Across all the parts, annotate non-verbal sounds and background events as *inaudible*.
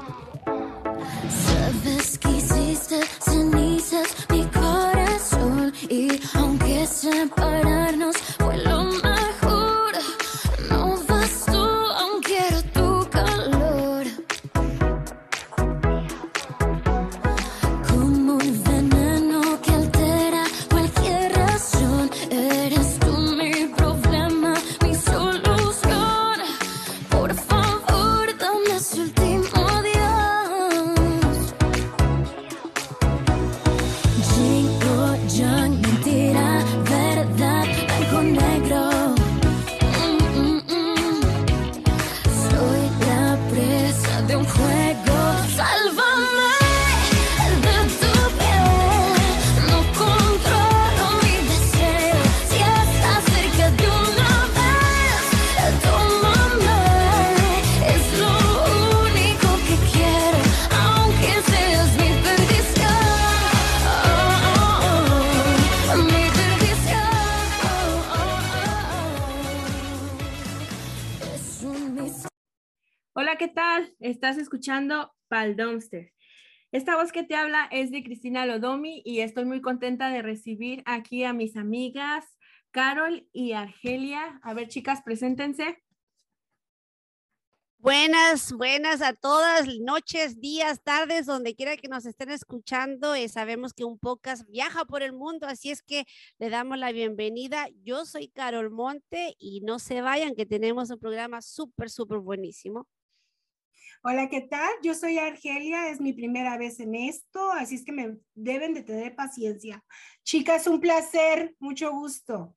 Oh. *laughs* escuchando Pal Dumpster. Esta voz que te habla es de Cristina Lodomi y estoy muy contenta de recibir aquí a mis amigas Carol y Argelia. A ver, chicas, preséntense. Buenas, buenas a todas, noches, días, tardes, donde quiera que nos estén escuchando. eh, sabemos que un podcast viaja por el mundo, así es que le damos la bienvenida. Yo soy Carol Monte y no se vayan, que tenemos un programa súper, súper buenísimo. Hola, ¿qué tal? Yo soy Argelia, es mi primera vez en esto, así es que me deben de tener paciencia. Chicas, un placer, mucho gusto.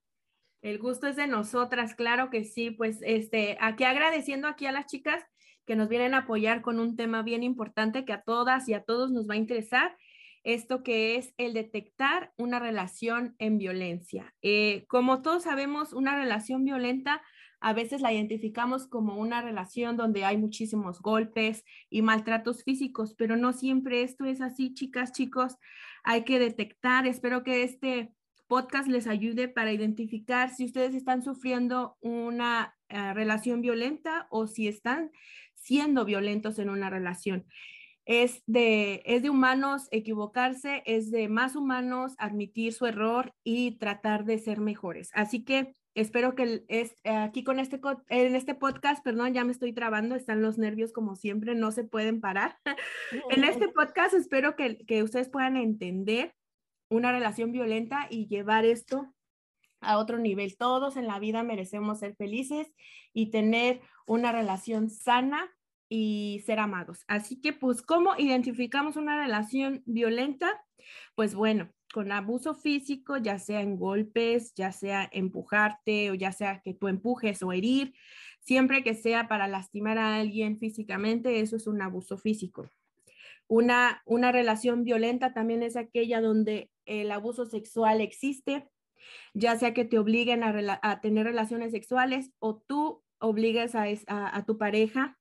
El gusto es de nosotras, claro que sí. Pues este, aquí agradeciendo aquí a las chicas que nos vienen a apoyar con un tema bien importante que a todas y a todos nos va a interesar. Esto que es el detectar una relación en violencia. Eh, como todos sabemos, una relación violenta a veces la identificamos como una relación donde hay muchísimos golpes y maltratos físicos, pero no siempre esto es así, chicas, chicos. Hay que detectar, espero que este podcast les ayude para identificar si ustedes están sufriendo una uh, relación violenta o si están siendo violentos en una relación. Es de, es de humanos equivocarse, es de más humanos admitir su error y tratar de ser mejores. Así que espero que es, aquí con este, en este podcast, perdón, ya me estoy trabando, están los nervios como siempre, no se pueden parar. *laughs* en este podcast espero que, que ustedes puedan entender una relación violenta y llevar esto a otro nivel. Todos en la vida merecemos ser felices y tener una relación sana y ser amados. Así que, pues, ¿cómo identificamos una relación violenta? Pues bueno, con abuso físico, ya sea en golpes, ya sea empujarte o ya sea que tú empujes o herir, siempre que sea para lastimar a alguien físicamente, eso es un abuso físico. Una, una relación violenta también es aquella donde el abuso sexual existe, ya sea que te obliguen a, tener relaciones sexuales o tú obligues a, tu pareja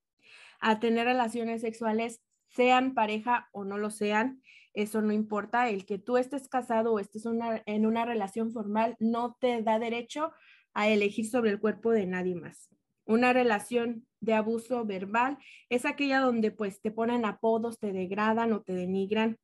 a tener relaciones sexuales, sean pareja o no lo sean, eso no importa. El que tú estés casado o estés en una relación formal no te da derecho a elegir sobre el cuerpo de nadie más. Una relación de abuso verbal es aquella donde pues te ponen apodos, te degradan o te denigran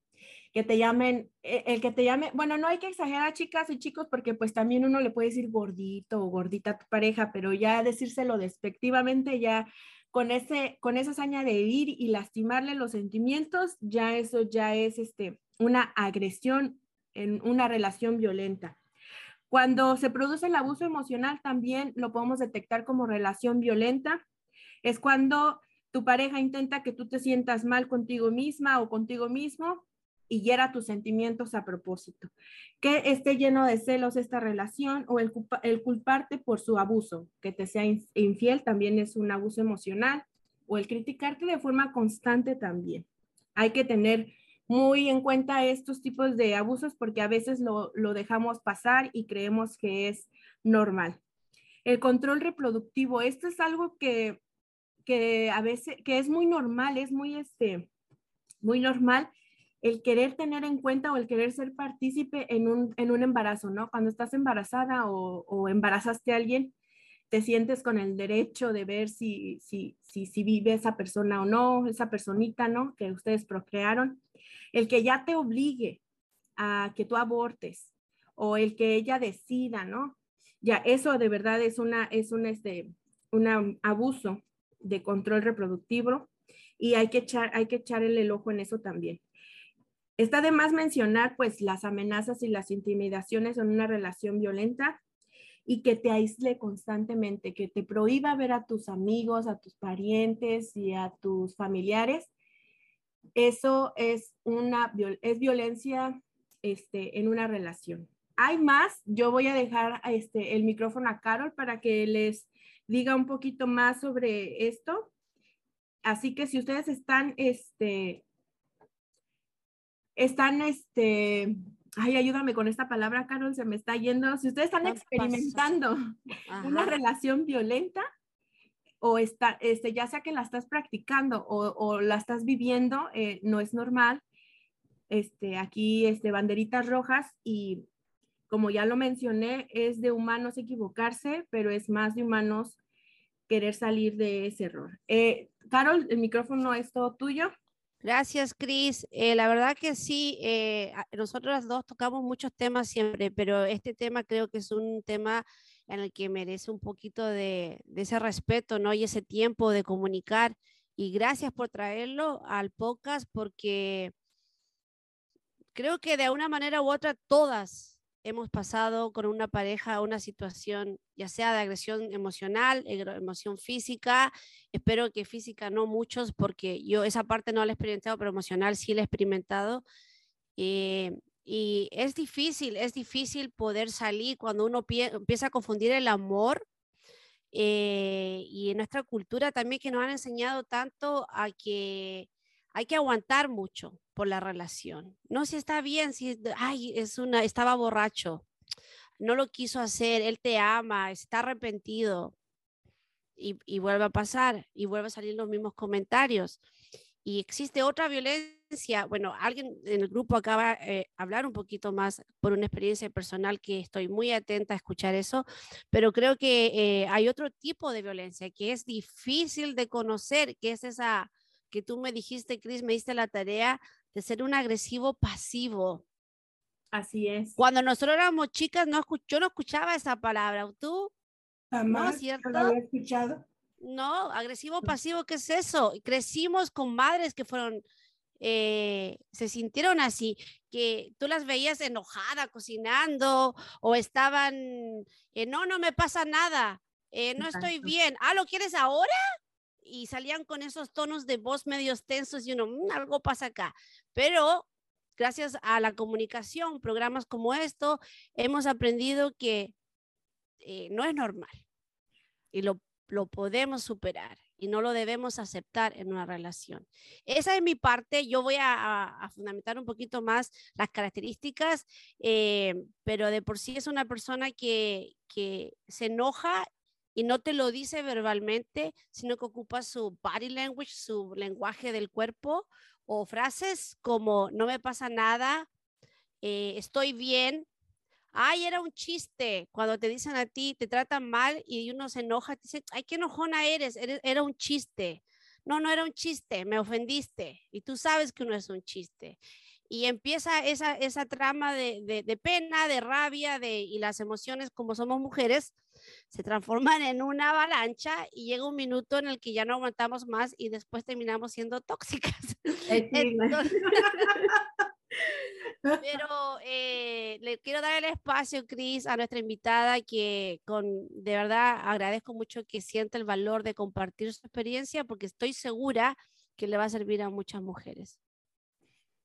que te llamen, eh, el que te llame, bueno, no hay que exagerar chicas y chicos porque pues también uno le puede decir gordito o gordita a tu pareja, pero ya decírselo despectivamente, ya con, ese, con esa hazaña de herir y lastimarle los sentimientos, ya eso ya es este, una agresión en una relación violenta. Cuando se produce el abuso emocional también lo podemos detectar como relación violenta. Es cuando tu pareja intenta que tú te sientas mal contigo misma o contigo mismo y hiera tus sentimientos a propósito. Que esté lleno de celos esta relación o el, culpa, el, culparte por su abuso, que te sea infiel también es un abuso emocional o el criticarte de forma constante también. Hay que tener muy en cuenta estos tipos de abusos porque a veces lo, lo dejamos pasar y creemos que es normal. El control reproductivo, esto es algo que, que a veces, que es muy normal, es muy, este, muy normal el querer tener en cuenta o el querer ser partícipe en un, en un embarazo, ¿no? Cuando estás embarazada o, embarazaste a alguien, te sientes con el derecho de ver si, si, si, vive esa persona o no, esa personita, ¿no? Que ustedes procrearon. El que ya te obligue a que tú abortes o el que ella decida, ¿no? Ya, eso de verdad es una, es un, este, un abuso de control reproductivo y hay que echar, hay que echar el ojo en eso también. Está de más mencionar pues las amenazas y las intimidaciones en una relación violenta y que te aísle constantemente, que te prohíba ver a tus amigos, a tus parientes y a tus familiares. Eso es una es violencia este, en una relación. Hay más, yo voy a dejar este, el micrófono a Carol para que les diga un poquito más sobre esto. Así que si ustedes están, este, están, este, ay, ayúdame con esta palabra, Carol, se me está yendo. Si ustedes están experimentando *laughs* una relación violenta o está, este, ya sea que la estás practicando o, la estás viviendo, eh, no es normal. Este, aquí, este, banderitas rojas y como ya lo mencioné, es de humanos equivocarse, pero es más de humanos querer salir de ese error. Eh, Carol, el micrófono es todo tuyo. Gracias, Cris. Eh, la verdad que sí, eh, nosotros dos tocamos muchos temas siempre, pero este tema creo que es un tema en el que merece un poquito de, de ese respeto, ¿no? Y ese tiempo de comunicar. Y gracias por traerlo al podcast porque creo que de una manera u otra todas hemos pasado con una pareja una situación, ya sea de agresión emocional, emoción física. Espero que física no muchos, porque yo esa parte no la he experimentado, pero emocional sí la he experimentado. Eh, y es difícil, es difícil poder salir cuando uno empieza a confundir el amor eh, y en nuestra cultura también que nos han enseñado tanto a que hay que aguantar mucho por la relación. No si está bien, si ay, es una estaba borracho, no lo quiso hacer, él te ama, está arrepentido y, y vuelve a pasar y vuelve a salir los mismos comentarios. Y existe otra violencia. Bueno, alguien en el grupo acaba de eh, hablar un poquito más por una experiencia personal que estoy muy atenta a escuchar eso, pero creo que eh, hay otro tipo de violencia que es difícil de conocer, que es esa que tú me dijiste, Cris, me diste la tarea de ser un agresivo pasivo. Así es. Cuando nosotros éramos chicas, no yo no escuchaba esa palabra. ¿Tú? Jamás, ¿No, ¿cierto? No había escuchado. No, agresivo pasivo, ¿qué es eso? Crecimos con madres que fueron, eh, se sintieron así, que tú las veías enojada cocinando o estaban, eh, no, no me pasa nada, eh, no estoy bien. Ah, ¿lo quieres ahora? Y salían con esos tonos de voz medios tensos y uno, mm, algo pasa acá. Pero gracias a la comunicación, programas como esto, hemos aprendido que eh, no es normal y lo, lo podemos superar y no lo debemos aceptar en una relación. Esa es mi parte. Yo voy a, fundamentar un poquito más las características, eh, pero de por sí es una persona que, que se enoja y no te lo dice verbalmente, sino que ocupa su body language, su lenguaje del cuerpo o frases como no me pasa nada, eh, estoy bien. Ay, era un chiste. Cuando te dicen a ti, te tratan mal y uno se enoja, te dice, ay, qué enojona eres, era un chiste. No, no era un chiste, me ofendiste. Y tú sabes que no es un chiste y empieza esa, esa trama de, de, pena, de rabia de, y las emociones como somos mujeres se transforman en una avalancha y llega un minuto en el que ya no aguantamos más y después terminamos siendo tóxicas. *laughs* *laughs* pero eh, le quiero dar el espacio, Cris, a nuestra invitada que con, de verdad agradezco mucho que sienta el valor de compartir su experiencia porque estoy segura que le va a servir a muchas mujeres.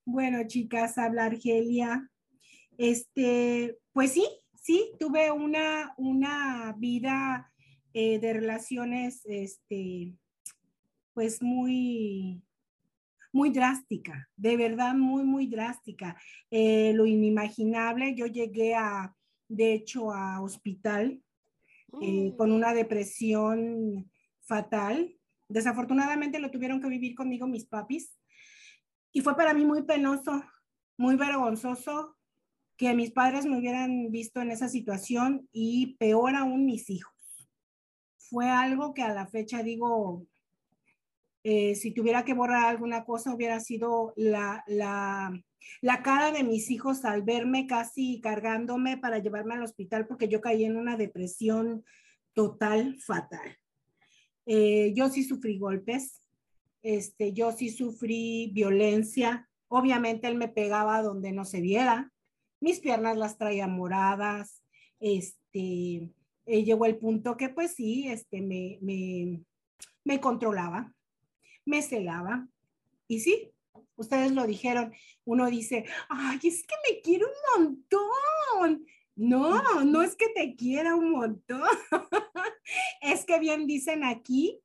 Bueno, chicas, habla Argelia. Este, pues sí, sí, tuve una, una vida eh, de relaciones, este, pues muy, muy drástica, de verdad muy, muy drástica. Eh, lo inimaginable, yo llegué a, de hecho, a hospital eh, con mm. una depresión fatal. Desafortunadamente lo tuvieron que vivir conmigo mis papis. Y fue para mí muy penoso, muy vergonzoso que mis padres me hubieran visto en esa situación y peor aún mis hijos. fue algo que a la fecha digo, eh, si tuviera que borrar alguna cosa, hubiera sido la, la, la cara de mis hijos al verme casi cargándome para llevarme al hospital porque yo caí en una depresión total, fatal. Eh, yo sí sufrí golpes, este, yo sí sufrí violencia. Obviamente él me pegaba donde no se viera. Mis piernas las traía moradas. Este, eh, llegó el punto que pues sí, este, me, me, me controlaba, me celaba. Y sí, ustedes lo dijeron, uno dice, ay, es que me quiere un montón. No, no es que te quiera un montón. *laughs* es que bien dicen aquí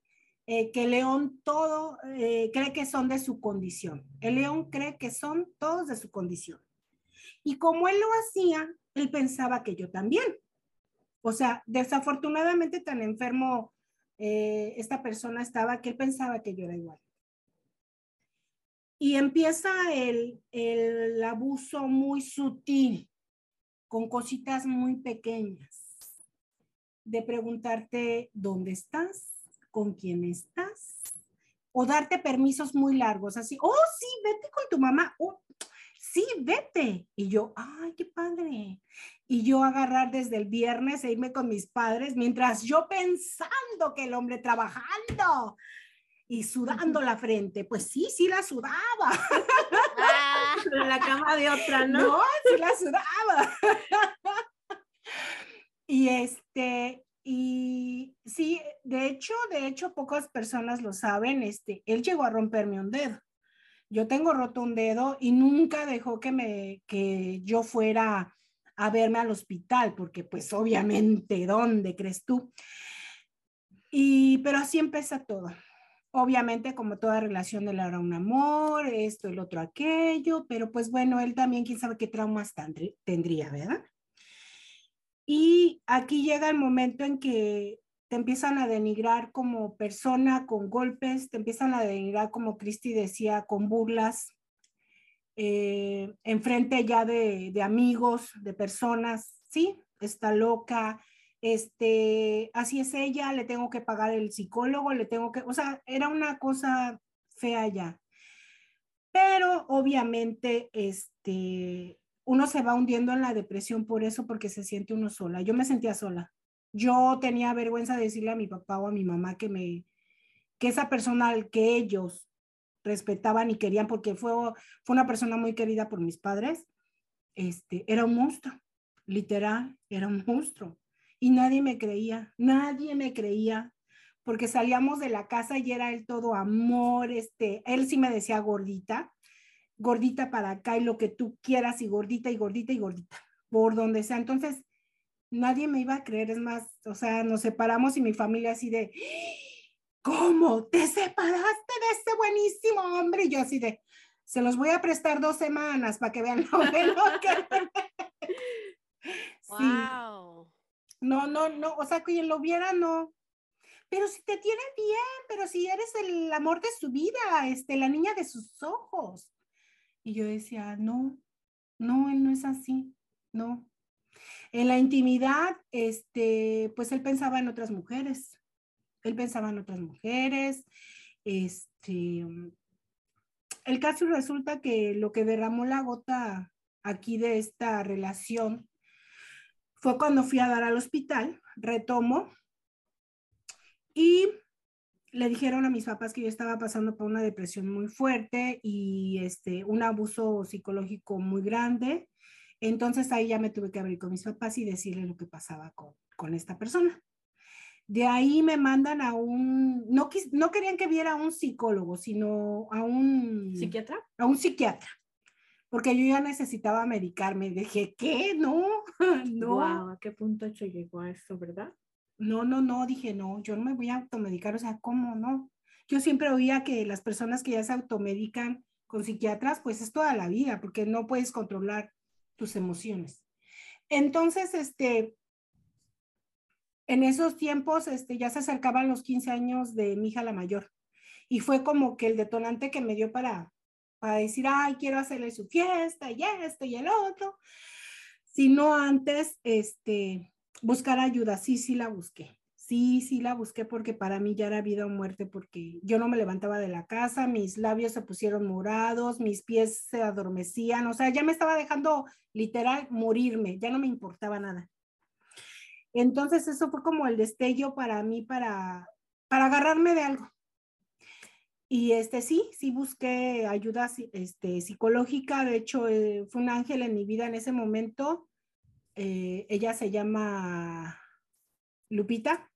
eh, que León todo eh, cree que son de su condición. El León cree que son todos de su condición. Y como él lo hacía, él pensaba que yo también. O sea, desafortunadamente tan enfermo eh, esta persona estaba que él pensaba que yo era igual. Y empieza el, el abuso muy sutil, con cositas muy pequeñas, de preguntarte dónde estás, con quién estás, o darte permisos muy largos, así, oh, sí, vete con tu mamá, oh, sí, vete. Y yo, ay, qué padre. Y yo agarrar desde el viernes e irme con mis padres, mientras yo pensando que el hombre trabajando, y sudando la frente. Pues sí, sí la sudaba. Ah, *laughs* en la cama de otra, ¿no? No, sí la sudaba. *laughs* y este, y sí, de hecho, de hecho, pocas personas lo saben, este, él llegó a romperme un dedo. Yo tengo roto un dedo y nunca dejó que me, que yo fuera a verme al hospital, porque pues obviamente, ¿dónde crees tú? Y, pero así empieza todo. Obviamente, como toda relación, él era un amor, esto, el otro, aquello, pero pues bueno, él también, quién sabe qué traumas tendría, ¿verdad? Y aquí llega el momento en que te empiezan a denigrar como persona con golpes, te empiezan a denigrar como Cristi decía, con burlas, eh, enfrente ya de, de amigos, de personas, ¿sí? Está loca, este, así es ella, le tengo que pagar el psicólogo, le tengo que, o sea, era una cosa fea ya. Pero obviamente, este, uno se va hundiendo en la depresión por eso, porque se siente uno sola. Yo me sentía sola. Yo tenía vergüenza de decirle a mi papá o a mi mamá que me, que esa persona que ellos respetaban y querían, porque fue, fue una persona muy querida por mis padres, este, era un monstruo, literal, era un monstruo y nadie me creía, nadie me creía, porque salíamos de la casa y era él todo amor, este, él sí me decía gordita, gordita para acá y lo que tú quieras y gordita y gordita y gordita, por donde sea. Entonces, nadie me iba a creer, es más, o sea, nos separamos y mi familia así de, ¿cómo? ¿Te separaste de este buenísimo hombre? Y yo así de, se los voy a prestar dos semanas para que vean lo bueno que... *laughs* Wow. *laughs* No, no, no, o sea, quien lo viera, no. Pero si te tiene bien, pero si eres el amor de su vida, este, la niña de sus ojos. Y yo decía, no, no, él no es así, no. En la intimidad, este, pues él pensaba en otras mujeres. Él pensaba en otras mujeres. Este, el caso resulta que lo que derramó la gota aquí de esta relación fue cuando fui a dar al hospital, retomo, y le dijeron a mis papás que yo estaba pasando por una depresión muy fuerte y este, un abuso psicológico muy grande. Entonces ahí ya me tuve que abrir con mis papás y decirle lo que pasaba con, con esta persona. De ahí me mandan a un, no, no querían que viera a un psicólogo, sino a un... ¿Psiquiatra? A un psiquiatra porque yo ya necesitaba medicarme. Dije, ¿qué? No, *laughs* no. Wow, ¿a qué punto llegó a eso, verdad? No, no, no, dije, no, yo no me voy a automedicar, o sea, ¿cómo no? Yo siempre oía que las personas que ya se automedican con psiquiatras, pues es toda la vida, porque no puedes controlar tus emociones. Entonces, este, en esos tiempos, este, ya se acercaban los 15 años de mi hija la mayor. Y fue como que el detonante que me dio para, para decir, ay, quiero hacerle su fiesta y esto y el otro, sino antes, este, buscar ayuda. Sí, sí la busqué. Sí, sí la busqué porque para mí ya era vida o muerte, porque yo no me levantaba de la casa, mis labios se pusieron morados, mis pies se adormecían, o sea, ya me estaba dejando literal morirme, ya no me importaba nada. Entonces eso fue como el destello para mí para, para agarrarme de algo. Y este sí, sí busqué ayuda este, psicológica, de hecho eh, fue un ángel en mi vida en ese momento. Eh, ella se llama Lupita.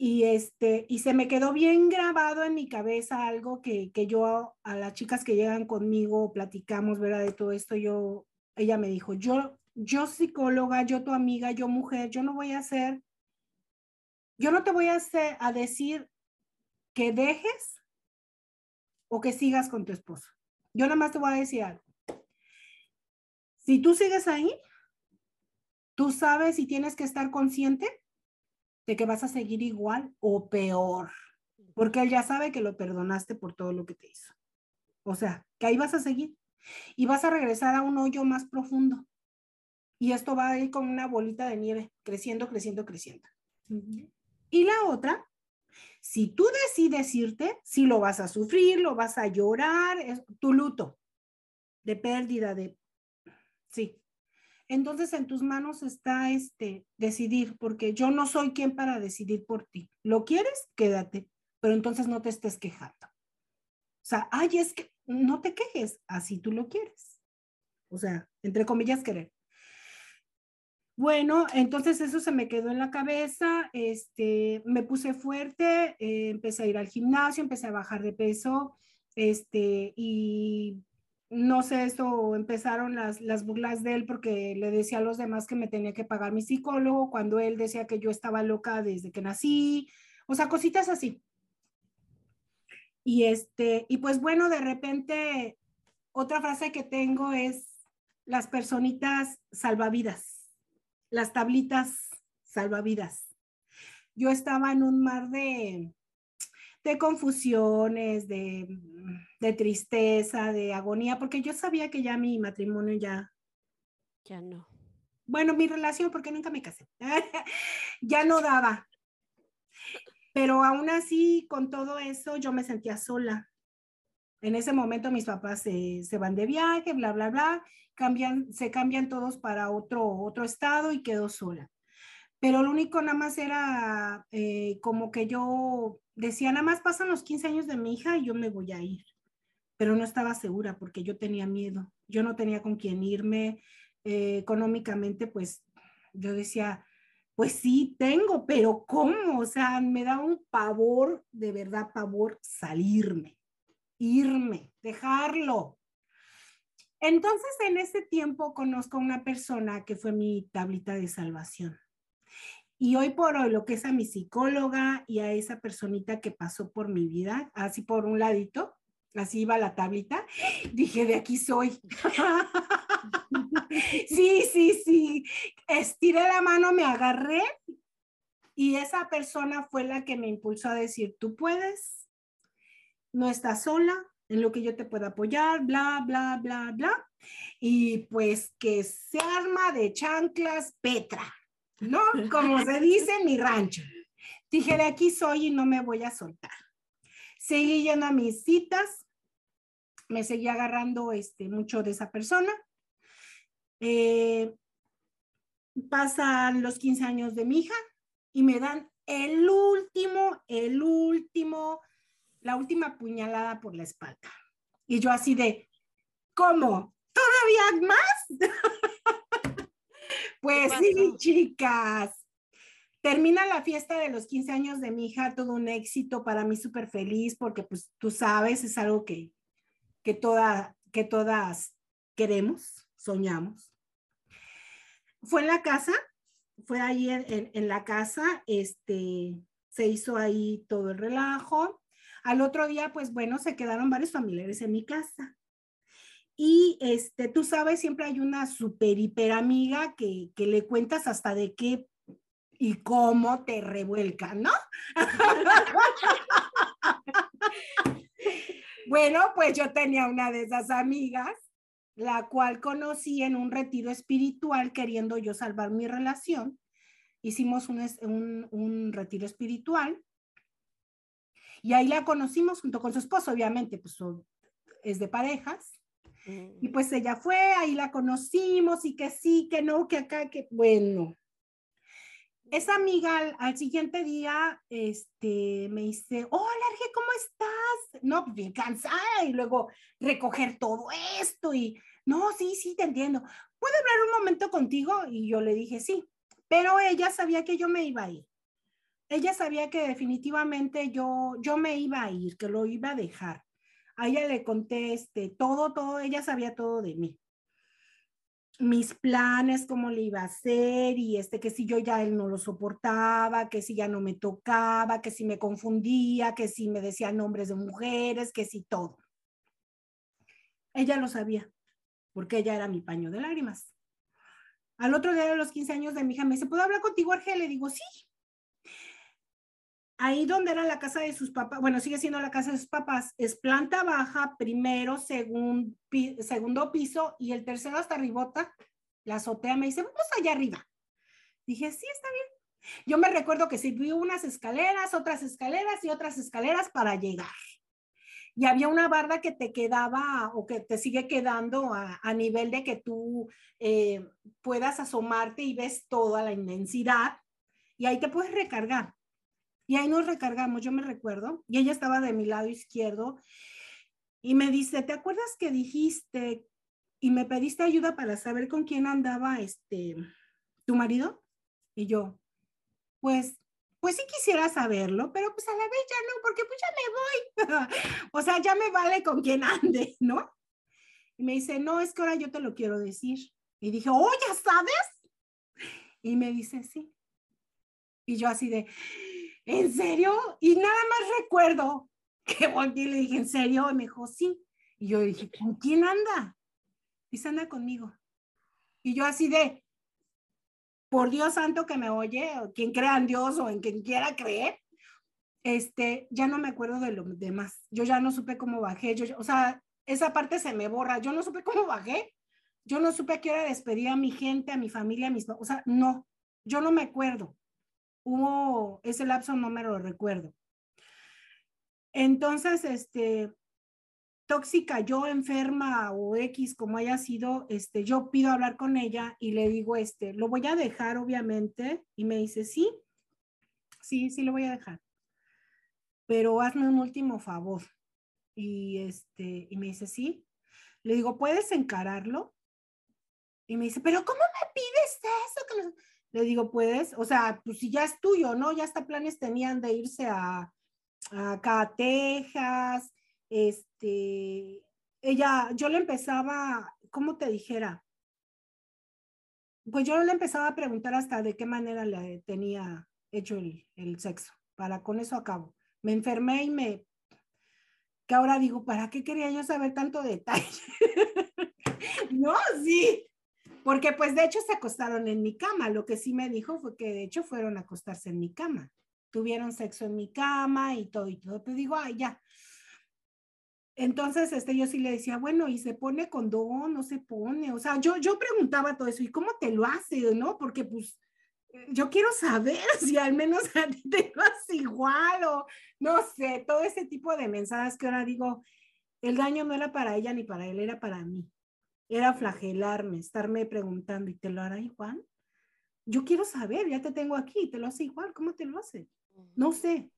Y, este, y se me quedó bien grabado en mi cabeza algo que, que yo a las chicas que llegan conmigo platicamos, ¿verdad? De todo esto, yo, ella me dijo, yo, yo psicóloga, yo tu amiga, yo mujer, yo no voy a hacer, yo no te voy a, hacer, a decir que dejes o que sigas con tu esposo. Yo nada más te voy a decir algo. Si tú sigues ahí, tú sabes y tienes que estar consciente de que vas a seguir igual o peor, porque él ya sabe que lo perdonaste por todo lo que te hizo. O sea, que ahí vas a seguir y vas a regresar a un hoyo más profundo. Y esto va a ir como una bolita de nieve, creciendo, creciendo, creciendo. Y la otra, si tú decides irte, si lo vas a sufrir, lo vas a llorar, es tu luto de pérdida, de... Sí, entonces en tus manos está este decidir, porque yo no soy quien para decidir por ti. ¿Lo quieres? Quédate, pero entonces no te estés quejando. O sea, ay, es que no te quejes, así tú lo quieres. O sea, entre comillas, querer. Bueno, entonces eso se me quedó en la cabeza, este, me puse fuerte, eh, empecé a ir al gimnasio, empecé a bajar de peso, este, y no sé, esto empezaron las, las burlas de él porque le decía a los demás que me tenía que pagar mi psicólogo cuando él decía que yo estaba loca desde que nací, o sea, cositas así. Y este, y pues bueno, de repente otra frase que tengo es las personitas salvavidas, las tablitas salvavidas. Yo estaba en un mar de, de confusiones, de, de, tristeza, de agonía, porque yo sabía que ya mi matrimonio ya... Ya no. Bueno, mi relación, porque nunca me casé, *laughs* ya no daba. Pero aún así, con todo eso, yo me sentía sola. En ese momento mis papás se, se van de viaje, bla, bla, bla, cambian, se cambian todos para otro, otro estado y quedo sola pero lo único nada más era eh, como que yo decía, nada más pasan los 15 años de mi hija y yo me voy a ir, pero no estaba segura porque yo tenía miedo, yo no tenía con quién irme, eh, económicamente pues yo decía, pues sí tengo, pero ¿cómo? O sea, me da un pavor, de verdad pavor, salirme, irme, dejarlo. Entonces, en ese tiempo conozco a una persona que fue mi tablita de salvación. Y hoy por hoy, lo que es a mi psicóloga y a esa personita que pasó por mi vida, así por un ladito, así iba la tablita, *gasps* dije, de aquí soy. *laughs* sí, sí, sí. Estiré la mano, me agarré y esa persona fue la que me impulsó a decir, tú puedes, no estás sola, en lo que yo te pueda apoyar, bla, bla, bla, bla. Y pues que se arma de chanclas Petra. ¿No? Como se dice en mi rancho. Dije, de aquí soy y no me voy a soltar. Seguí yendo a mis citas, me seguí agarrando este, mucho de esa persona. Eh, pasan los 15 años de mi hija y me dan el último, el último, la última puñalada por la espalda. Y yo así de, ¿cómo? ¿Todavía más? Pues sí, chicas. Termina la fiesta de los 15 años de mi hija, todo un éxito, para mí súper feliz, porque pues tú sabes, es algo que, que, toda, que todas queremos, soñamos. Fue en la casa, fue ahí en, en la casa, este, se hizo ahí todo el relajo. Al otro día, pues bueno, se quedaron varios familiares en mi casa. Y este, tú sabes, siempre hay una super hiper amiga que, que le cuentas hasta de qué y cómo te revuelca, ¿no? *laughs* bueno, pues yo tenía una de esas amigas, la cual conocí en un retiro espiritual queriendo yo salvar mi relación. hicimos un, un, un retiro espiritual y ahí la conocimos junto con su esposo, obviamente, pues es de parejas. Y pues ella fue, ahí la conocimos y que sí, que no, que acá, que bueno. Esa amiga al, al siguiente día este, me dice, hola, Arge, ¿cómo estás? No, pues bien cansada y luego recoger todo esto y, no, sí, sí, te entiendo. ¿Puedo hablar un momento contigo? Y yo le dije, sí, pero ella sabía que yo me iba a ir. Ella sabía que definitivamente yo, yo me iba a ir, que lo iba a dejar. A ella le conté este, todo, todo, ella sabía todo de mí. Mis planes, cómo le iba a hacer y este, que si yo ya él no lo soportaba, que si ya no me tocaba, que si me confundía, que si me decía nombres de mujeres, que si todo. Ella lo sabía, porque ella era mi paño de lágrimas. Al otro día de los 15 años de mi hija me dice, ¿puedo hablar contigo, Argel? Le digo, sí. Ahí donde era la casa de sus papás, bueno, sigue siendo la casa de sus papás, es planta baja, primero, segundo piso y el tercero hasta arribota, la azotea me dice, vamos allá arriba. Dije, sí, está bien. Yo me recuerdo que sí vi unas escaleras, otras escaleras y otras escaleras para llegar. Y había una barda que te quedaba o que te sigue quedando a, a nivel de que tú eh, puedas asomarte y ves toda la inmensidad y ahí te puedes recargar. Y ahí nos recargamos, yo me recuerdo, y ella estaba de mi lado izquierdo y me dice, ¿te acuerdas que dijiste y me pediste ayuda para saber con quién andaba este tu marido? Y yo, pues, pues sí quisiera saberlo, pero pues a la vez ya no, porque pues ya me voy. *laughs* o sea, ya me vale con quién ande, *laughs* ¿no? Y me dice, no, es que ahora yo te lo quiero decir. Y dije, oh, ¿ya sabes? Y me dice, sí. Y yo así de, ¿en serio? Y nada más recuerdo que volteé y le dije, ¿en serio? Y me dijo, sí. Y yo dije, ¿con quién anda? Dice, anda conmigo. Y yo así de, por Dios santo que me oye, o quien crea en Dios o en quien quiera creer, este, ya no me acuerdo de lo demás. Yo ya no supe cómo bajé. Yo, o sea, esa parte se me borra. Yo no supe cómo bajé. Yo no supe a qué despedir a mi gente, a mi familia, a mis... O sea, no, yo no me acuerdo hubo ese lapso, no me lo recuerdo. Entonces, este, tóxica, yo enferma o X, como haya sido, este, yo pido hablar con ella y le digo, este, lo voy a dejar, obviamente, y me dice, sí, sí, sí lo voy a dejar, pero hazme un último favor. Y este, y me dice, sí. Le digo, ¿puedes encararlo? Y me dice, pero ¿cómo me pides eso? Que no-?" Le digo, puedes, o sea, pues si ya es tuyo, ¿no? Ya hasta planes tenían de irse a, a Texas, este, ella, yo le empezaba, ¿cómo te dijera? Pues yo le empezaba a preguntar hasta de qué manera le tenía hecho el, el sexo, para con eso acabo. Me enfermé y me, que ahora digo, ¿para qué quería yo saber tanto detalle? *laughs* no, sí, porque pues de hecho se acostaron en mi cama. Lo que sí me dijo fue que de hecho fueron a acostarse en mi cama. Tuvieron sexo en mi cama y todo y todo. Te digo, ay, ya. Entonces, este, yo sí le decía, bueno, ¿y se pone condón? ¿No se pone? O sea, yo, yo preguntaba todo eso, ¿y cómo te lo hace? ¿No? Porque pues yo quiero saber *laughs* si al menos te lo hace igual o no sé, todo ese tipo de mensajes que ahora digo, el daño no era para ella ni para él, era para mí era flagelarme, estarme preguntando, ¿y te lo hará igual? Yo quiero saber, ya te tengo aquí, te lo hace igual, ¿cómo te lo hace? No sé.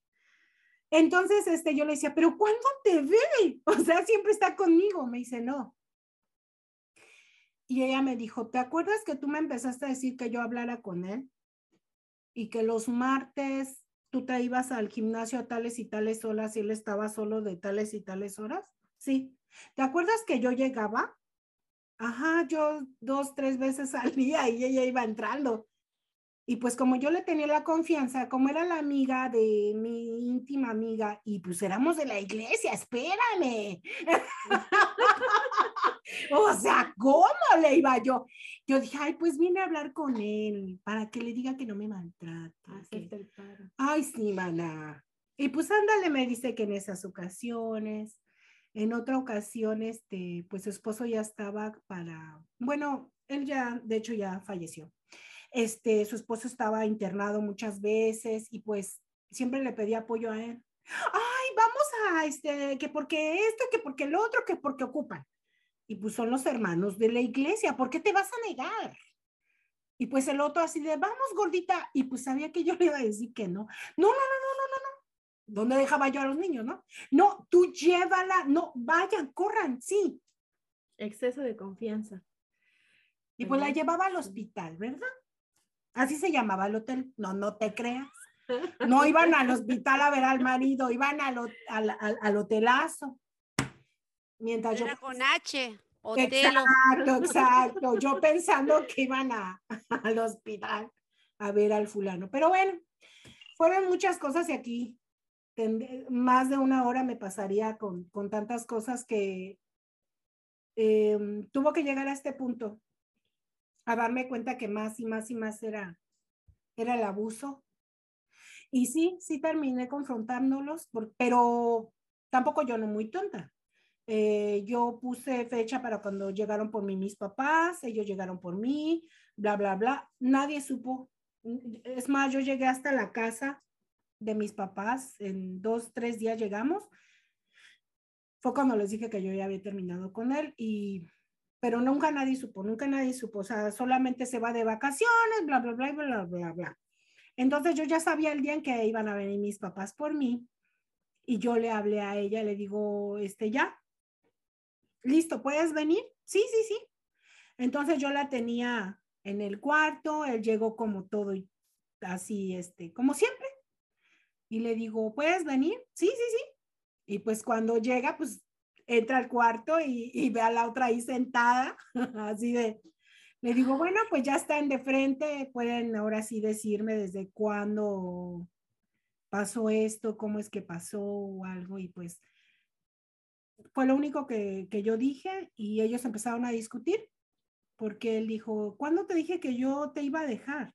Entonces, este, yo le decía, ¿pero cuándo te ve? *laughs* O sea, siempre está conmigo. Me dice, no. Y ella me dijo, ¿te acuerdas que tú me empezaste a decir que yo hablara con él? Y que los martes tú te ibas al gimnasio a tales y tales horas y él estaba solo de tales y tales horas. Sí. ¿Te acuerdas que yo llegaba? Ajá, yo dos, tres veces *laughs* al día y ella iba entrando. Y pues como yo le tenía la confianza, como era la amiga de mi íntima amiga y pues éramos de la iglesia, espérame. *laughs* o sea, ¿cómo le iba yo? Yo dije, ay, pues vine a hablar con él para que le diga que no me maltrate. que- Hacerte el paro. Ay, sí, mana. Y pues ándale, me dice que en esas ocasiones, en otra ocasión, este, pues su esposo ya estaba para, bueno, él ya, de hecho, ya falleció. este, su esposo estaba internado muchas veces y pues siempre le pedía apoyo a él. Ay, vamos a, este, que porque esto, que porque el otro, que porque ocupan. Y pues son los hermanos de la iglesia, ¿por qué te vas a negar? Y pues el otro así de, vamos gordita, y pues sabía que yo le iba a decir que no. No, no, no. ¿Dónde dejaba yo a los niños, no? No, tú llévala, no, vayan, corran, sí. Exceso de confianza. Y pues la llevaba al hospital, ¿verdad? Así se llamaba el hotel. No, no te creas. *laughs* No iban al hospital a ver al marido, iban al, al, al, al hotelazo. Mientras yo... Era con H. Otelo. Exacto, exacto. Yo pensando que iban a, al hospital a ver al fulano. Pero bueno, fueron muchas cosas y aquí tend- más de una hora me pasaría con, con tantas cosas que em, tuvo que llegar a este punto, a darme cuenta que más y más y más era, era el abuso. Y sí, sí terminé confrontándolos, pero tampoco yo no muy tonta. Eh, yo puse fecha para cuando llegaron por mí mis papás, ellos llegaron por mí, bla, bla, bla. Nadie supo. Es más, yo llegué hasta la casa de mis papás, en dos, tres días llegamos. Fue cuando les dije que yo ya había terminado con él y, pero nunca nadie supo, nunca nadie supo, o sea, solamente se va de vacaciones, bla, bla, bla, bla, bla, bla. Entonces yo ya sabía el día en que iban a venir mis papás por mí y yo le hablé a ella, le digo, este, ya, listo, ¿puedes venir? Sí, sí, sí. Entonces yo la tenía en el cuarto, él llegó como todo así, este, como siempre. Y le digo, ¿puedes venir? Sí, sí, sí. Y pues cuando llega, pues entra al cuarto y, y ve a la otra ahí sentada, *laughs* así de, le digo, bueno, pues ya están de frente, pueden ahora sí decirme desde cuándo pasó esto, cómo es que pasó o algo. Y pues fue lo único que, que yo dije y ellos empezaron a discutir porque él dijo, ¿cuándo te dije que yo te iba a dejar?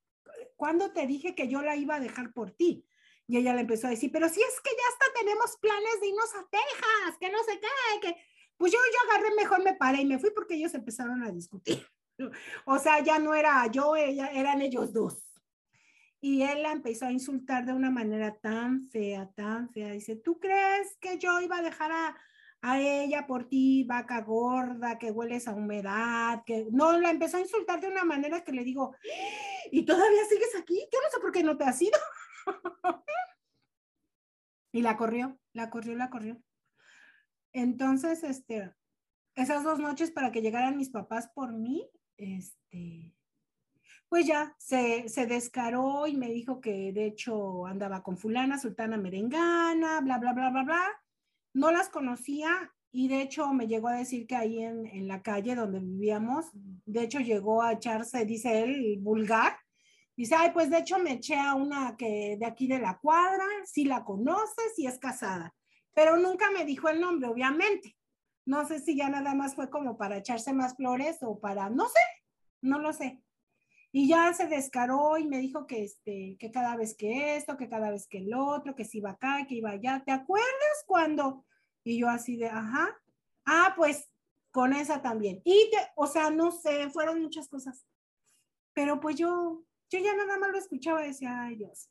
¿Cuándo te dije que yo la iba a dejar por ti? Y ella le empezó a decir, pero si es que ya hasta tenemos planes de irnos a Texas, que no sé qué, que pues yo, yo agarré, mejor me paré y me fui porque ellos empezaron a discutir. *laughs* O sea, ya no era yo, ella, eran ellos dos. Y él la empezó a insultar de una manera tan fea, tan fea. Dice, ¿tú crees que yo iba a dejar a, a ella por ti, vaca gorda, que hueles a humedad? que No, la empezó a insultar de una manera que le digo, ¿y todavía sigues aquí? Yo no sé por qué no te has ido. *laughs* y la corrió, la corrió, la corrió. Entonces, este, esas dos noches para que llegaran mis papás por mí, este, pues ya se, se descaró y me dijo que de hecho andaba con fulana, sultana merengana, bla, bla, bla, bla, bla. No las conocía y de hecho me llegó a decir que ahí en, en la calle donde vivíamos, de hecho llegó a echarse, dice él, vulgar. Dice, ay, pues de hecho me eché a una que de aquí de la cuadra, sí la conoces y es casada, pero nunca me dijo el nombre, obviamente. No sé si ya nada más fue como para echarse más flores o para, no sé, no lo sé. Y ya se descaró y me dijo que, este, que cada vez que esto, que cada vez que el otro, que si iba acá, que iba allá. ¿Te acuerdas cuando? Y yo así de, ajá. Ah, pues con esa también. Y, te, o sea, no sé, fueron muchas cosas. Pero pues yo, yo ya nada más lo escuchaba decía, ay Dios,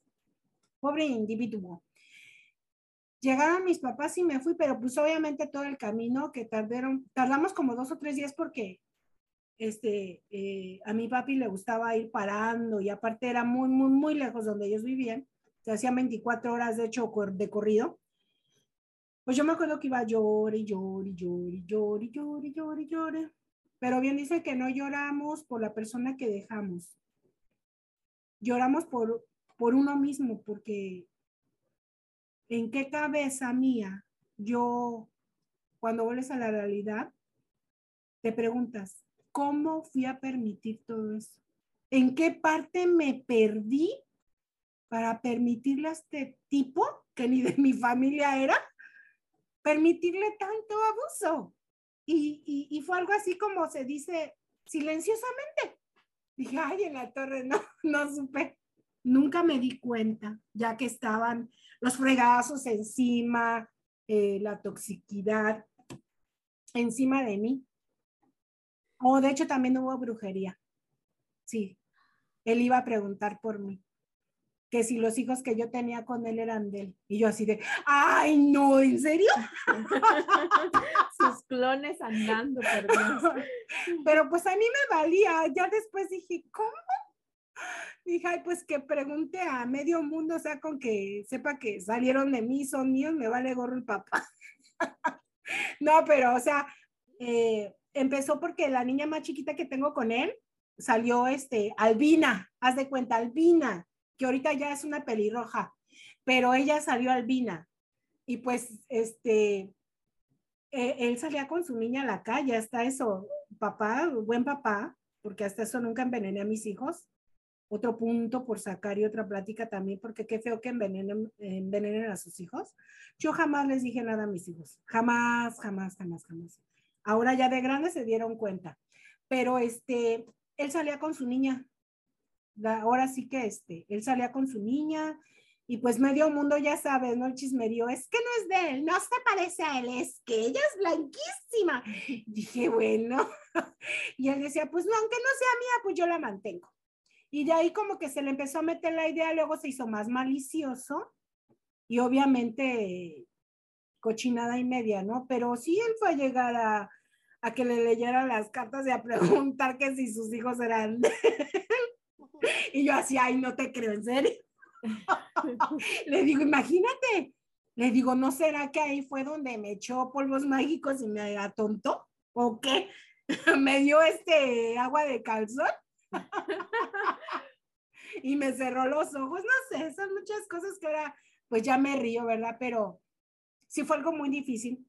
pobre individuo. Llegaron mis papás y me fui, pero pues obviamente todo el camino que tardaron, tardamos como dos o tres días porque este, eh, a mi papi le gustaba ir parando y aparte era muy, muy, muy lejos donde ellos vivían. Se hacían 24 horas de hecho de corrido. Pues yo me acuerdo que iba a llorar y llorar y llorar y llorar y y. Pero bien dice que no lloramos por la persona que dejamos. Lloramos por, por uno mismo, porque en qué cabeza mía yo, cuando vuelves a la realidad, te preguntas, ¿cómo fui a permitir todo eso? ¿En qué parte me perdí para permitirle a este tipo, que ni de mi familia era, permitirle tanto abuso? Y, y, y fue algo así como se dice silenciosamente. Dije, ay, en la torre no, *laughs* no supe. Nunca me di cuenta, ya que estaban los fregazos encima, eh, la toxicidad encima de mí. O oh, de hecho también hubo brujería. Sí. él iba a preguntar por mí, que si los hijos que yo tenía con él eran de él. Y yo así de, ay, no, ¿en serio? *laughs* Sus clones andando, perdón. *laughs* Pero pues a mí me valía, ya después dije, ¿cómo? Dije, ay, pues que pregunte a medio mundo, o sea, con que sepa que salieron de mí, son míos, me vale gorro el papá. *laughs* no, pero, o sea, eh, empezó porque la niña más chiquita que tengo con él salió, este, Albina, haz de cuenta, Albina, que ahorita ya es una pelirroja, pero ella salió Albina. Y pues, este, eh, él salía con su niña a la calle, hasta eso, papá, buen papá, porque hasta eso nunca envenené a mis hijos otro punto por sacar y otra plática también, porque qué feo que envenenen, envenenen a sus hijos. Yo jamás les dije nada a mis hijos, jamás, jamás, jamás, jamás. Ahora ya de grandes se dieron cuenta, pero este, él salía con su niña. Ahora sí que este, él salía con su niña y pues medio mundo ya sabe, ¿no? El chismerío es que no es de él, no se parece a él, es que ella es blanquísima. *laughs* Dije, bueno, *laughs* y él decía, pues no, aunque no sea mía, pues yo la mantengo. Y de ahí como que se le empezó a meter la idea, luego se hizo más malicioso y obviamente cochinada y media, ¿no? Pero sí él fue a llegar a, a que le leyera las cartas y a preguntar que si sus hijos eran *laughs* *laughs* Y yo así, ay, no te creo, en serio. *laughs* le digo, imagínate. Le digo, ¿no será que ahí fue donde me echó polvos mágicos y me atontó? ¿O qué? *laughs* me dio este agua de calzón. y me cerró los ojos, no sé, son muchas cosas que ahora pues ya me río, ¿verdad? Pero sí fue algo muy difícil,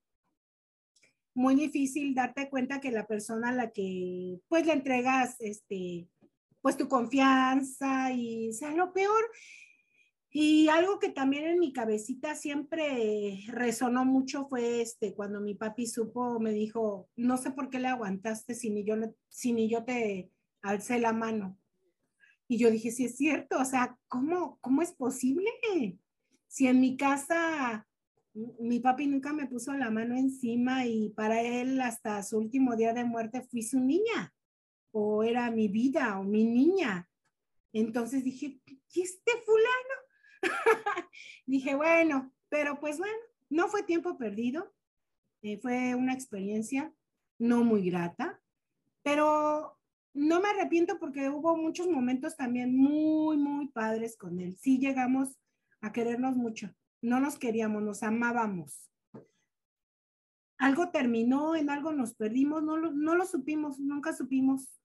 muy difícil darte cuenta que la persona a la que pues le entregas este pues tu confianza y sea lo peor y algo que también en mi cabecita siempre resonó mucho fue este, cuando mi papi supo, me dijo, no sé por qué le aguantaste si ni yo, ni yo te alcé la mano. Y yo dije, sí es cierto, o sea, ¿cómo, cómo es posible? Si en mi casa mi papi nunca me puso la mano encima y para él hasta su último día de muerte fui su niña o era mi vida o mi niña. Entonces dije, ¿y este fulano? *laughs* dije, bueno, pero pues bueno, no fue tiempo perdido, eh, fue una experiencia no muy grata, pero no me arrepiento porque hubo muchos momentos también muy, muy padres con él. Sí llegamos a querernos mucho. No nos queríamos, nos amábamos. Algo terminó, en algo nos perdimos, no lo, no lo supimos, nunca supimos.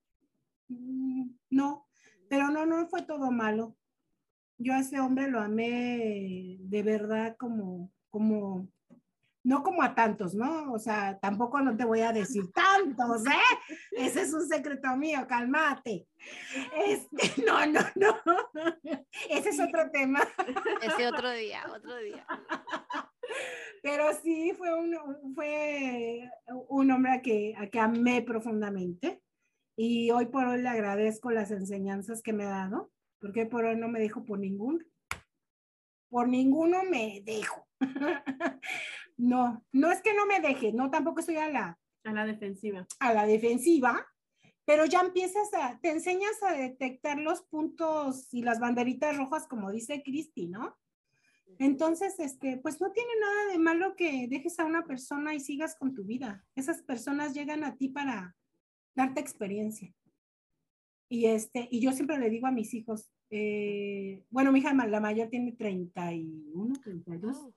Mm, no, pero no, no fue todo malo. Yo a ese hombre lo amé de verdad como, como no como a tantos, ¿no? O sea, tampoco no te voy a decir tantos, ¿eh? Ese es un secreto mío, cálmate. Este, no, no, no. Ese es otro tema. Ese otro día, otro día. Pero sí fue un, fue un hombre a que, a que amé profundamente y hoy por hoy le agradezco las enseñanzas que me ha dado, porque por hoy no me dejo por ninguno. Por ninguno me dejo. *laughs* No, no es que no me deje, no, tampoco estoy a la... A la defensiva. A la defensiva, pero ya empiezas a, te enseñas a detectar los puntos y las banderitas rojas, como dice Cristi, ¿no? Entonces, este, pues no tiene nada de malo que dejes a una persona y sigas con tu vida. Esas personas llegan a ti para darte experiencia. Y este, y yo siempre le digo a mis hijos, eh, bueno, mi hija la mayor tiene 31, 32.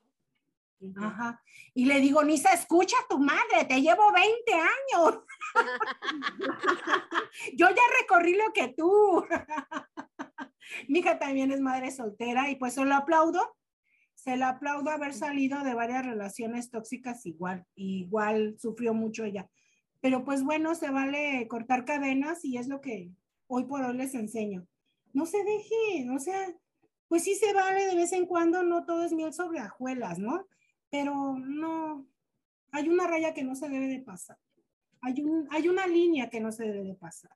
Ajá. Y le digo, ni se escucha tu madre, te llevo 20 años. *laughs* Yo ya recorrí lo que tú. *laughs* Mi hija también es madre soltera y pues se lo aplaudo. Se lo aplaudo haber salido de varias relaciones tóxicas igual. Igual sufrió mucho ella. Pero pues bueno, se vale cortar cadenas y es lo que hoy por hoy les enseño. No se deje, o sea, pues sí se vale de vez en cuando, no todo es miel sobre ajuelas, ¿no? pero no, hay una raya que no se debe de pasar. Hay, un, hay una línea que no se debe de pasar.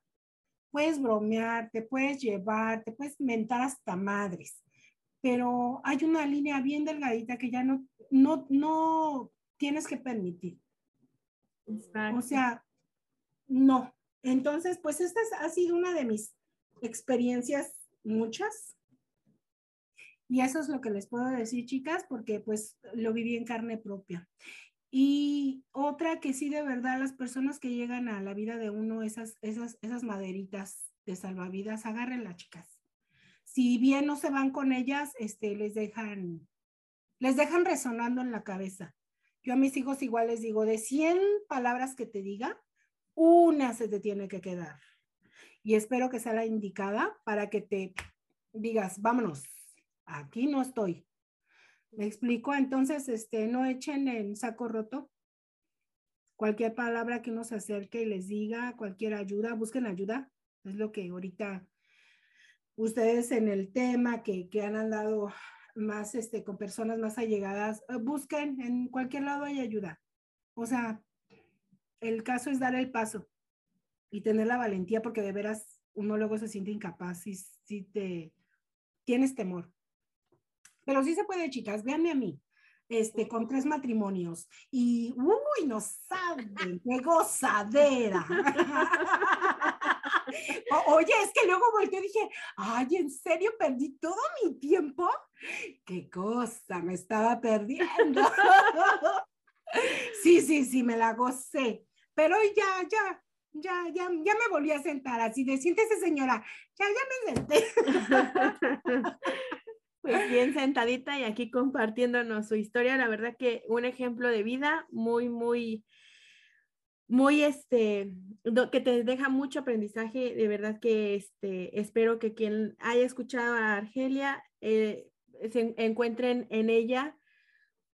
Puedes bromear, te puedes llevar, te puedes mentar hasta madres, pero hay una línea bien delgadita que ya no, no, no tienes que permitir. O sea, no. Entonces, pues esta ha sido una de mis experiencias muchas. Y eso es lo que les puedo decir, chicas, porque pues lo viví en carne propia. Y otra que sí, de verdad, las personas que llegan a la vida de uno, esas, esas, esas maderitas de salvavidas, agárrenlas, chicas. Si bien no se van con ellas, este, les dejan, les dejan resonando en la cabeza. Yo a mis hijos igual les digo, de 100 palabras que te diga, una se te tiene que quedar. Y espero que sea la indicada para que te digas, vámonos, aquí no estoy. ¿Me explico? Entonces, este, no echen el saco roto. Cualquier palabra que uno se acerque y les diga, cualquier ayuda, busquen ayuda. Es lo que ahorita ustedes en el tema que, que han andado más este, con personas más allegadas, eh, busquen, en cualquier lado hay ayuda. O sea, el caso es dar el paso y tener la valentía porque de veras uno luego se siente incapaz y si te tienes temor. Pero sí se puede, chicas, véanme a mí, este, con tres matrimonios y, uy, no saben, qué gozadera. *laughs* oye, es que luego volteé y dije, ay, ¿en serio perdí todo mi tiempo? Qué cosa me estaba perdiendo. *laughs* sí, sí, sí, me la gocé. Pero ya, ya, ya, ya, ya me volví a sentar así de siéntese señora, ya, ya me senté. *laughs* Pues bien sentadita y aquí compartiéndonos su historia, la verdad que un ejemplo de vida muy, muy, muy, este, que te deja mucho aprendizaje, de verdad que, este, espero que quien haya escuchado a Argelia eh, se encuentren en ella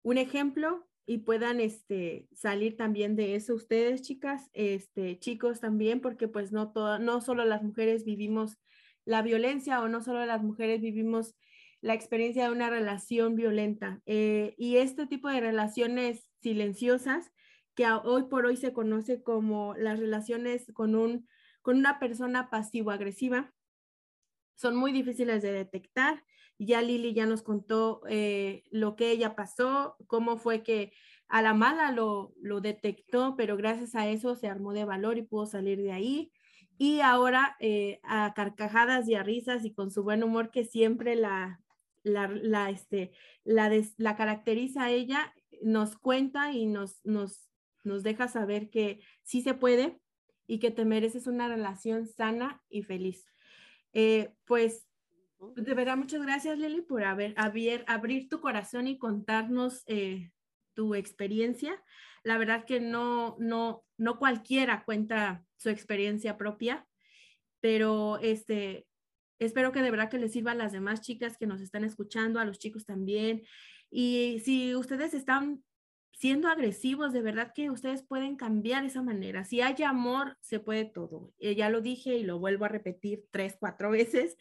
un ejemplo y puedan este, salir también de eso ustedes, chicas, este, chicos también, porque pues no, toda, no solo las mujeres vivimos la violencia o no solo las mujeres vivimos la experiencia de una relación violenta. Eh, y este tipo de relaciones silenciosas, que hoy por hoy se conoce como las relaciones con, un, con una persona pasivo-agresiva, son muy difíciles de detectar ya Lili ya nos contó eh, lo que ella pasó, cómo fue que a la mala lo, lo detectó, pero gracias a eso se armó de valor y pudo salir de ahí. Y ahora eh, a carcajadas y a risas y con su buen humor que siempre la, la, la, este, la, la caracteriza a ella, nos cuenta y nos, nos, nos deja saber que sí se puede y que te mereces una relación sana y feliz. Eh, pues de verdad, muchas gracias, Lili, por haber, abrir tu corazón y contarnos eh, tu experiencia. La verdad que no, no, no cualquiera cuenta su experiencia propia, pero este, espero que de verdad que les sirva a las demás chicas que nos están escuchando, a los chicos también. Y si ustedes están siendo agresivos, de verdad que ustedes pueden cambiar esa manera. Si hay amor, se puede todo. Eh, ya lo dije y lo vuelvo a repetir tres, cuatro *laughs* veces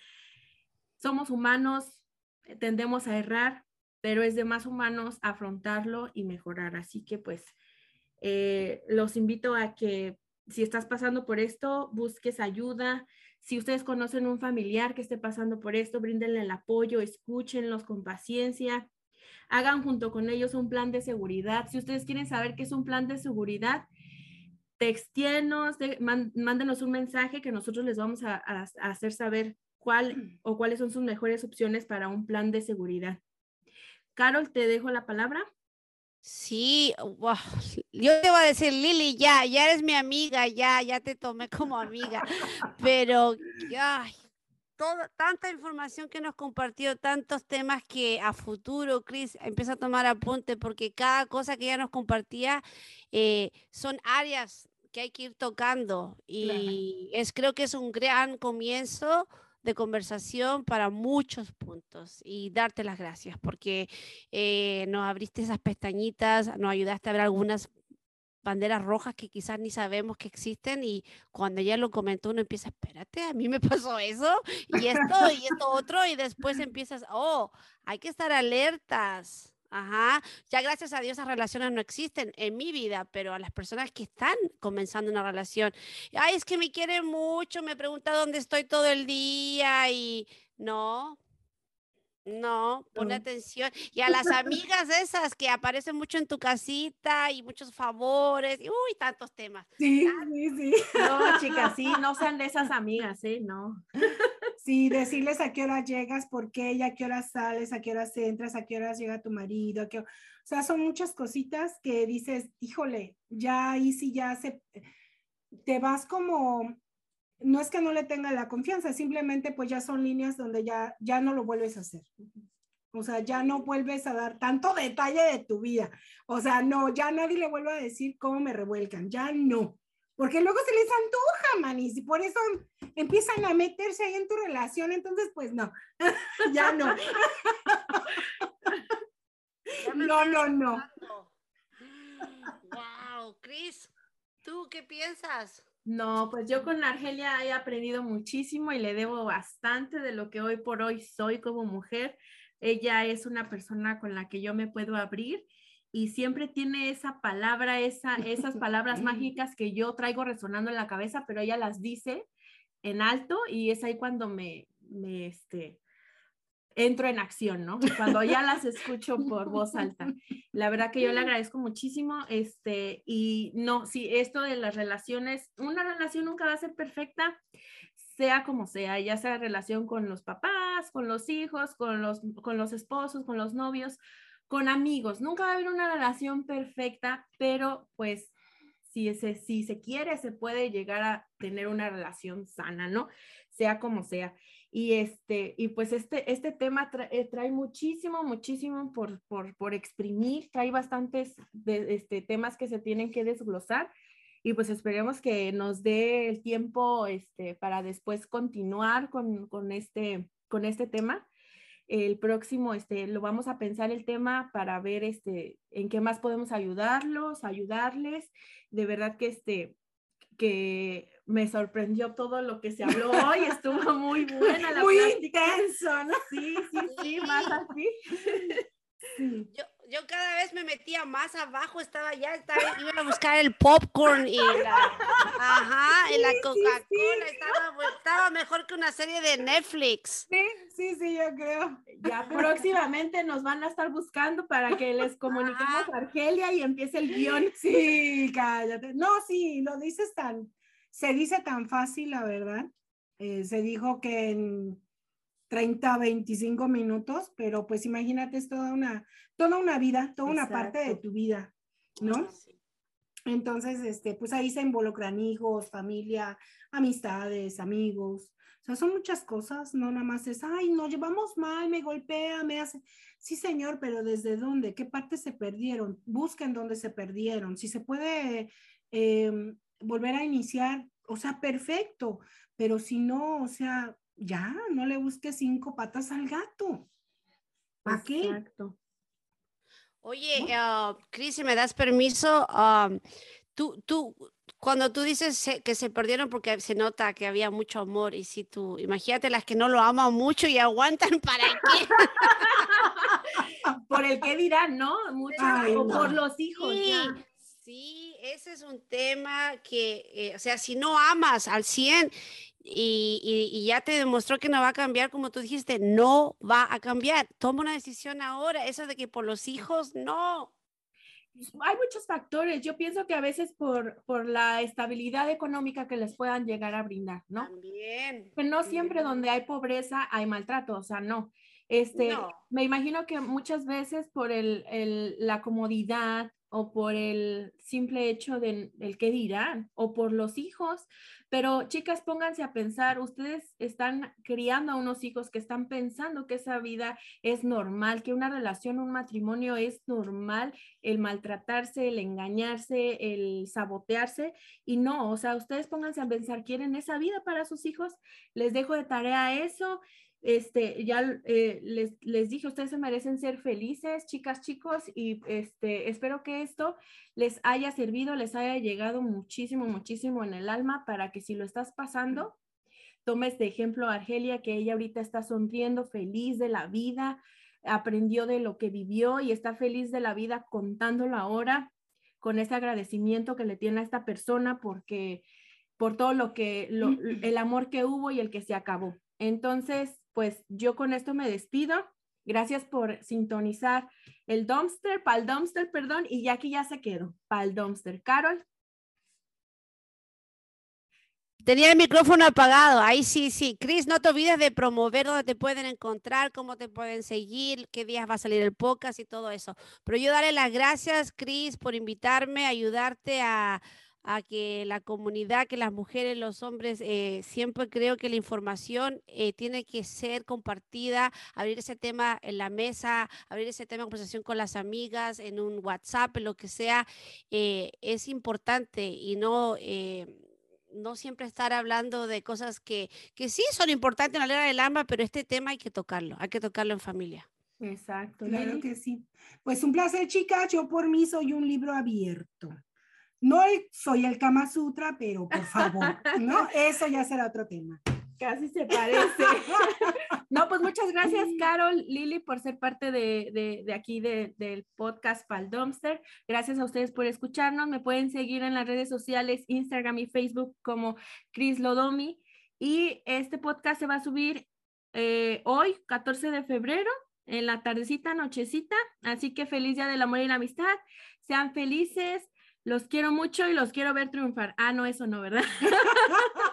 somos humanos, eh, tendemos a errar, pero es de más humanos afrontarlo y mejorar. Así que pues eh, los invito a que si estás pasando por esto, busques ayuda. Si ustedes conocen un familiar que esté pasando por esto, bríndenle el apoyo, escúchenlos con paciencia, hagan junto con ellos un plan de seguridad. Si ustedes quieren saber qué es un plan de seguridad, textienos, mándenos un mensaje que nosotros les vamos a hacer saber cuál o cuáles son sus mejores opciones para un plan de seguridad. Carol, te dejo la palabra. Sí, yo te voy a decir, Lili, ya, ya eres mi amiga, ya, ya te tomé como amiga, *laughs* pero ay, tanta información que nos compartió, tantos temas que a futuro, Cris, empieza a tomar apunte porque cada cosa que ella nos compartía eh, son áreas que hay que ir tocando. Y es creo que es un gran comienzo de conversación para muchos puntos. Y darte las gracias porque eh, nos abriste esas pestañitas, nos ayudaste a ver algunas banderas rojas que quizás ni sabemos que existen y cuando ella lo comentó uno empieza, espérate, a mí me *laughs* pasó eso y esto y esto otro y después empiezas, oh, hay que estar alertas. Ajá, ya gracias a Dios esas relaciones no existen en mi vida, pero a las personas que están comenzando una relación, ay, es que me quiere mucho, me pregunta dónde estoy todo el día y no, No, pon No. atención. Y a las *laughs* amigas esas que aparecen mucho en tu casita y muchos favores, y uy, tantos temas. Sí, sí, sí. *laughs* No, chicas, sí, no sean de esas amigas, ¿eh? No. Sí, decirles a qué hora llegas, por qué, y a qué hora sales, a qué horas entras, a qué horas llega tu marido, a qué... O sea, son muchas cositas que dices, híjole, ya ahí sí ya se... Te vas como... No es que no le tenga la confianza, simplemente pues ya son líneas donde ya, ya no lo vuelves a hacer. O sea, ya no vuelves a dar tanto detalle de tu vida. O sea, no, ya nadie le vuelve a decir cómo me revuelcan, ya no. Porque luego se les antoja, manis, y por eso empiezan a meterse ahí en tu relación, entonces pues no, *laughs* ya no. No, no, no. Wow, Cris, ¿tú qué piensas? No, pues yo con Argelia he aprendido muchísimo y le debo bastante de lo que hoy por hoy soy como mujer. Ella es una persona con la que yo me puedo abrir y siempre tiene esa palabra, esa, esas *laughs* palabras mágicas que yo traigo resonando en la cabeza, pero ella las dice en alto y es ahí cuando me, me este, entro en acción, ¿no? Cuando ya las escucho por voz alta. La verdad que yo le agradezco muchísimo, este, y no, sí, esto de las relaciones, una relación nunca va a ser perfecta, sea como sea, ya sea relación con los papás, con los hijos, con los, con los esposos, con los novios, con amigos, nunca va a haber una relación perfecta, pero pues si se, si se quiere, se puede llegar a tener una relación sana, ¿no? Sea como sea. Y, este, y pues este, este tema eh, trae muchísimo, muchísimo por, por, por exprimir, trae bastantes de, este, temas que se tienen que desglosar y pues esperemos que nos dé el tiempo este, para después continuar con, con, este, con este tema. El próximo, este, lo vamos a pensar el tema para ver este, en qué más podemos ayudarlos, ayudarles. De verdad que este, que me sorprendió todo lo que se habló *laughs* hoy, estuvo muy buena la Muy plática. intenso, ¿no? Sí, sí, sí, más *laughs* así. *laughs* Sí. Yo, yo cada vez me metía más abajo, estaba ya, estaba, iba a buscar el popcorn y la, *laughs* ajá, y la sí, Coca-Cola, sí. estaba, estaba mejor que una serie de Netflix. Sí, sí, sí, yo creo. Ya próximamente nos van a estar buscando para que les comuniquemos a Argelia y empiece el guion. Sí, cállate. No, sí, lo dices tan, se dice tan fácil, la verdad. Eh, se dijo que en 30, 25 minutos, pero pues imagínate, es toda una, toda una vida, toda una parte de tu vida, ¿no? Sí. Entonces, este, pues ahí se involucran hijos, familia, amistades, amigos. O sea, son muchas cosas, no nada más es, ay, nos llevamos mal, me golpea, me hace. Sí, señor, pero ¿desde dónde? ¿Qué partes se perdieron? Busquen dónde se perdieron. Si se puede eh, volver a iniciar, o sea, perfecto, pero si no, o sea, ya, no le busques cinco patas al gato. ¿Para qué? Exacto. Oye, ah, Cris, si me das permiso, am, tú, tú, cuando tú dices que se perdieron porque se nota que había mucho amor y si tú, imagínate las que no lo aman mucho y aguantan para qué. *laughs* Por el que dirán, ¿no? Muchos, Ay, no. por los hijos. Sí, ya. Sí, ese es un tema que, eh, o sea, si no amas al 100 y, y- y ya te demostró que no va a cambiar, como tú dijiste, no va a cambiar. Toma una decisión ahora. Eso de que por los hijos, no. Hay muchos factores. Yo pienso que a veces por, por la estabilidad económica que les puedan llegar a brindar, ¿no? También. Que no siempre donde hay pobreza hay maltrato, o sea, no. Este, No. me imagino que muchas veces por el, el- la comodidad o por el simple hecho de el qué dirán o por los hijos, pero chicas, pónganse a pensar, ustedes están criando a unos hijos que están pensando que esa vida es normal, que una relación, un matrimonio es normal, el maltratarse, el engañarse, el sabotearse y no, o sea, ustedes pónganse a pensar, ¿quieren esa vida para sus hijos? Les dejo de tarea eso este, ya eh, les, les dije, ustedes se merecen ser felices, chicas, chicos, y este, espero que esto les haya servido, les haya llegado muchísimo, muchísimo en el alma para que si lo estás pasando, tomes de ejemplo a Argelia, que ella ahorita está sonriendo, feliz de la vida, aprendió de lo que vivió y está feliz de la vida contándolo ahora con ese agradecimiento que le tiene a esta persona porque por todo lo que, lo- el amor que hubo y el que se acabó. Entonces, pues yo con esto me despido. Gracias por sintonizar el dumpster, pal dumpster, perdón, y ya aquí ya se quedó, pal dumpster. Carol. Tenía el micrófono apagado. Ahí sí, sí. Cris, no te olvides de promover dónde te pueden encontrar, cómo te pueden seguir, qué días va a salir el podcast y todo eso. Pero yo daré las gracias, Cris, por invitarme, ayudarte a, a que la comunidad, que las mujeres, los hombres, eh, siempre creo que la información eh, tiene que ser compartida, abrir ese tema en la mesa, abrir ese tema en conversación con las amigas, en un WhatsApp, en lo que sea, eh, es importante y no no siempre estar hablando de cosas que, que sí son importantes en la era del alma, pero este tema hay que tocarlo, hay que tocarlo en familia. Exacto. Claro que sí. Pues un placer, chicas. Yo por mí soy un libro abierto. No soy el Kama Sutra, pero por favor, *laughs* ¿no? Eso ya será otro tema. Casi se parece. no, pues muchas gracias, Carol, Lili, por ser parte de, de, aquí del podcast Pal Dumpster. Gracias a ustedes por escucharnos. Me pueden seguir en las redes sociales, Instagram y Facebook como Chris Lodomi. Y este podcast se va a subir eh, hoy, 14 de febrero, en la tardecita, nochecita. Así que feliz día del amor y la amistad. Sean felices. Los quiero mucho y los quiero ver triunfar. Ah, no, eso no, ¿verdad? *laughs*